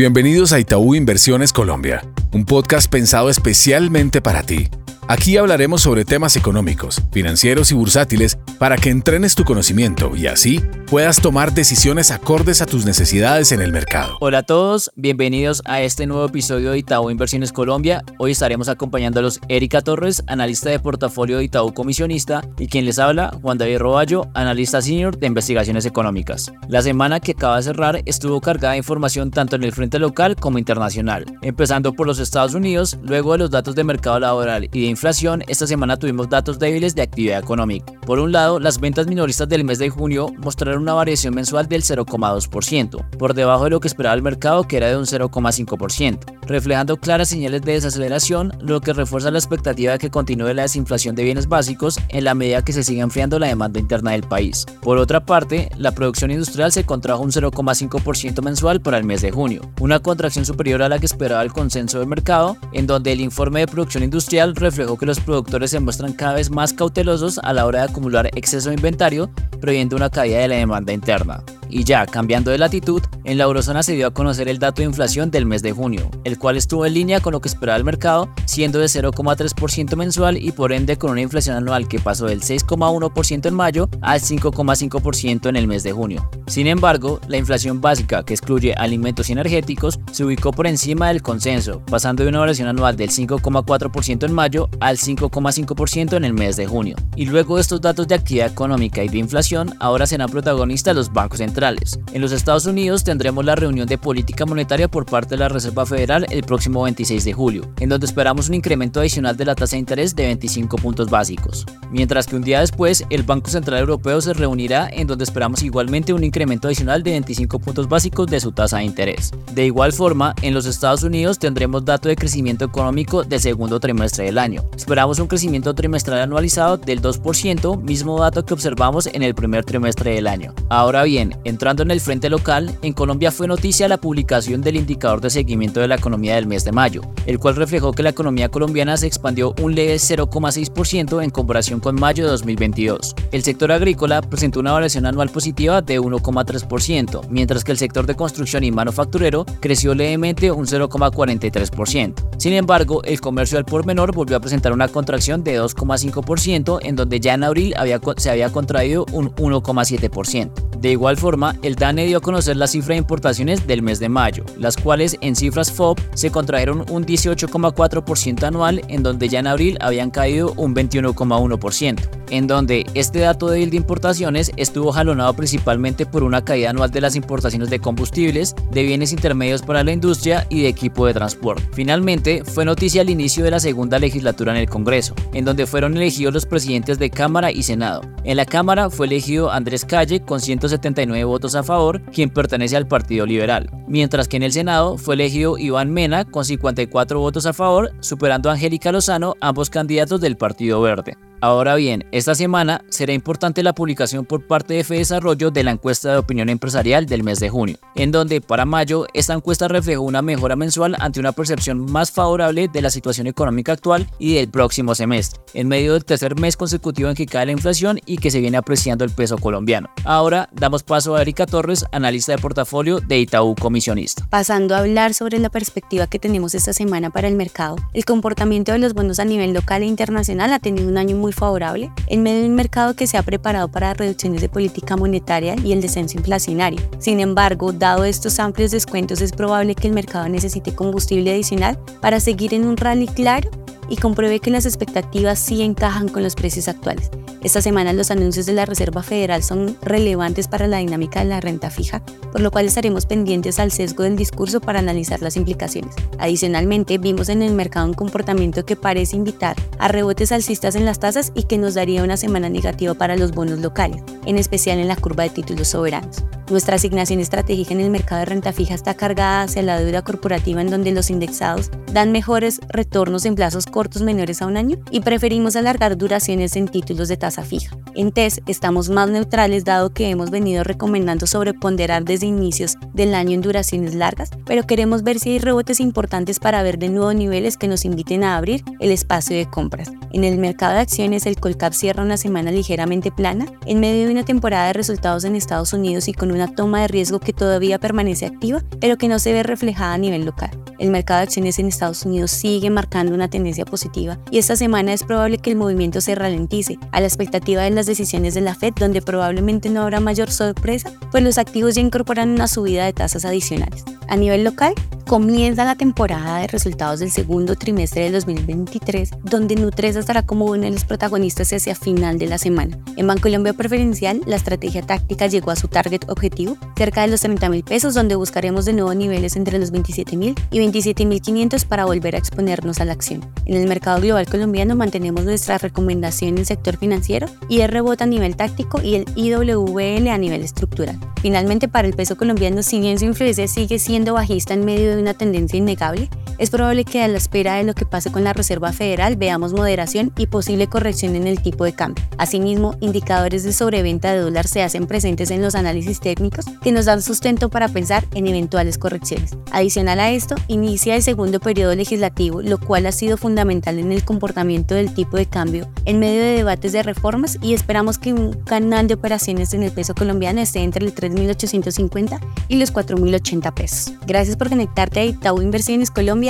Bienvenidos a Itaú Inversiones Colombia, un podcast pensado especialmente para ti. Aquí hablaremos sobre temas económicos, financieros y bursátiles para que entrenes tu conocimiento y así puedas tomar decisiones acordes a tus necesidades en el mercado. Hola a todos, bienvenidos a este nuevo episodio de Itaú Inversiones Colombia. Hoy estaremos acompañando a los Erika Torres, analista de portafolio de Itaú Comisionista, y quien les habla, Juan David Roballo, analista senior de investigaciones económicas. La semana que acaba de cerrar estuvo cargada de información tanto en el frente local como internacional, empezando por los Estados Unidos, luego de los datos de mercado laboral y de inflación, esta semana tuvimos datos débiles de actividad económica. Por un lado, las ventas minoristas del mes de junio mostraron una variación mensual del 0,2%, por debajo de lo que esperaba el mercado que era de un 0,5%, reflejando claras señales de desaceleración, lo que refuerza la expectativa de que continúe la desinflación de bienes básicos en la medida que se siga enfriando la demanda interna del país. Por otra parte, la producción industrial se contrajo un 0,5% mensual para el mes de junio, una contracción superior a la que esperaba el consenso del mercado, en donde el informe de producción industrial reflejó que los productores se muestran cada vez más cautelosos a la hora de acumular exceso de inventario, previendo una caída de la demanda interna. Y ya, cambiando de latitud, en la eurozona se dio a conocer el dato de inflación del mes de junio, el cual estuvo en línea con lo que esperaba el mercado, siendo de 0,3% mensual y por ende con una inflación anual que pasó del 6,1% en mayo al 5,5% en el mes de junio. Sin embargo, la inflación básica, que excluye alimentos y energéticos, se ubicó por encima del consenso, pasando de una variación anual del 5,4% en mayo al 5,5% en el mes de junio. Y luego estos datos de actividad económica y de inflación, ahora serán protagonistas los bancos centrales. En los Estados Unidos tendremos la reunión de política monetaria por parte de la Reserva Federal el próximo 26 de julio, en donde esperamos un incremento adicional de la tasa de interés de 25 puntos básicos. Mientras que un día después, el Banco Central Europeo se reunirá en donde esperamos igualmente un incremento adicional de 25 puntos básicos de su tasa de interés. De igual forma, en los Estados Unidos tendremos dato de crecimiento económico del segundo trimestre del año. Esperamos un crecimiento trimestral anualizado del 2%, mismo dato que observamos en el primer trimestre del año. Ahora bien, entrando en el frente local, en Colombia fue noticia la publicación del indicador de seguimiento de la economía del mes de mayo, el cual reflejó que la economía colombiana se expandió un leve 0,6% en comparación con mayo de 2022. El sector agrícola presentó una variación anual positiva de 1, 0,3%, mientras que el sector de construcción y manufacturero creció levemente un 0,43%. Sin embargo, el comercio al por menor volvió a presentar una contracción de 2,5%, en donde ya en abril había, se había contraído un 1,7%. De igual forma, el DANE dio a conocer la cifra de importaciones del mes de mayo, las cuales en cifras FOB se contrajeron un 18,4% anual, en donde ya en abril habían caído un 21,1%, en donde este dato débil de importaciones estuvo jalonado principalmente por una caída anual de las importaciones de combustibles, de bienes intermedios para la industria y de equipo de transporte. Finalmente, fue noticia el inicio de la segunda legislatura en el Congreso, en donde fueron elegidos los presidentes de Cámara y Senado. En la Cámara fue elegido Andrés Calle con 179 votos a favor, quien pertenece al Partido Liberal, mientras que en el Senado fue elegido Iván Mena con 54 votos a favor, superando a Angélica Lozano, ambos candidatos del Partido Verde. Ahora bien, esta semana será importante la publicación por parte de Desarrollo de la encuesta de opinión empresarial del mes de junio, en donde para mayo esta encuesta reflejó una mejora mensual ante una percepción más favorable de la situación económica actual y del próximo semestre, en medio del tercer mes consecutivo en que cae la inflación y que se viene apreciando el peso colombiano. Ahora damos paso a Erika Torres, analista de portafolio de Itaú Comisionista. Pasando a hablar sobre la perspectiva que tenemos esta semana para el mercado, el comportamiento de los bonos a nivel local e internacional ha tenido un año muy favorable en medio de un mercado que se ha preparado para reducciones de política monetaria y el descenso inflacionario. Sin embargo, dado estos amplios descuentos, es probable que el mercado necesite combustible adicional para seguir en un rally claro y compruebe que las expectativas sí encajan con los precios actuales. Esta semana los anuncios de la Reserva Federal son relevantes para la dinámica de la renta fija, por lo cual estaremos pendientes al sesgo del discurso para analizar las implicaciones. Adicionalmente, vimos en el mercado un comportamiento que parece invitar a rebotes alcistas en las tasas y que nos daría una semana negativa para los bonos locales, en especial en la curva de títulos soberanos. Nuestra asignación estratégica en el mercado de renta fija está cargada hacia la deuda corporativa en donde los indexados dan mejores retornos en plazos cortos menores a un año y preferimos alargar duraciones en títulos de tasa fija. En TES estamos más neutrales dado que hemos venido recomendando sobreponderar desde inicios del año en duraciones largas, pero queremos ver si hay rebotes importantes para ver de nuevo niveles que nos inviten a abrir el espacio de compras. En el mercado de acciones el Colcap cierra una semana ligeramente plana en medio de una temporada de resultados en Estados Unidos y con una una toma de riesgo que todavía permanece activa, pero que no se ve reflejada a nivel local. El mercado de acciones en Estados Unidos sigue marcando una tendencia positiva y esta semana es probable que el movimiento se ralentice a la expectativa de las decisiones de la Fed, donde probablemente no habrá mayor sorpresa, pues los activos ya incorporan una subida de tasas adicionales. A nivel local, comienza la temporada de resultados del segundo trimestre del 2023, donde Nutresa estará como uno de los protagonistas hacia final de la semana. En Bancolombia Preferencial, la estrategia táctica llegó a su target objetivo, cerca de los 30 mil pesos, donde buscaremos de nuevo niveles entre los 27 mil y 27 mil 500 para volver a exponernos a la acción. En el mercado global colombiano mantenemos nuestra recomendación en el sector financiero y el rebote a nivel táctico y el IWL a nivel estructural. Finalmente, para el peso colombiano, si bien su influencia sigue siendo bajista en medio de una tendencia innegable, es probable que a la espera de lo que pase con la Reserva Federal veamos moderación y posible corrección en el tipo de cambio. Asimismo, indicadores de sobreventa de dólar se hacen presentes en los análisis técnicos que nos dan sustento para pensar en eventuales correcciones. Adicional a esto, inicia el segundo periodo legislativo, lo cual ha sido fundamental en el comportamiento del tipo de cambio en medio de debates de reformas y esperamos que un canal de operaciones en el peso colombiano esté entre los 3.850 y los 4.080 pesos. Gracias por conectarte a Itaú Inversiones Colombia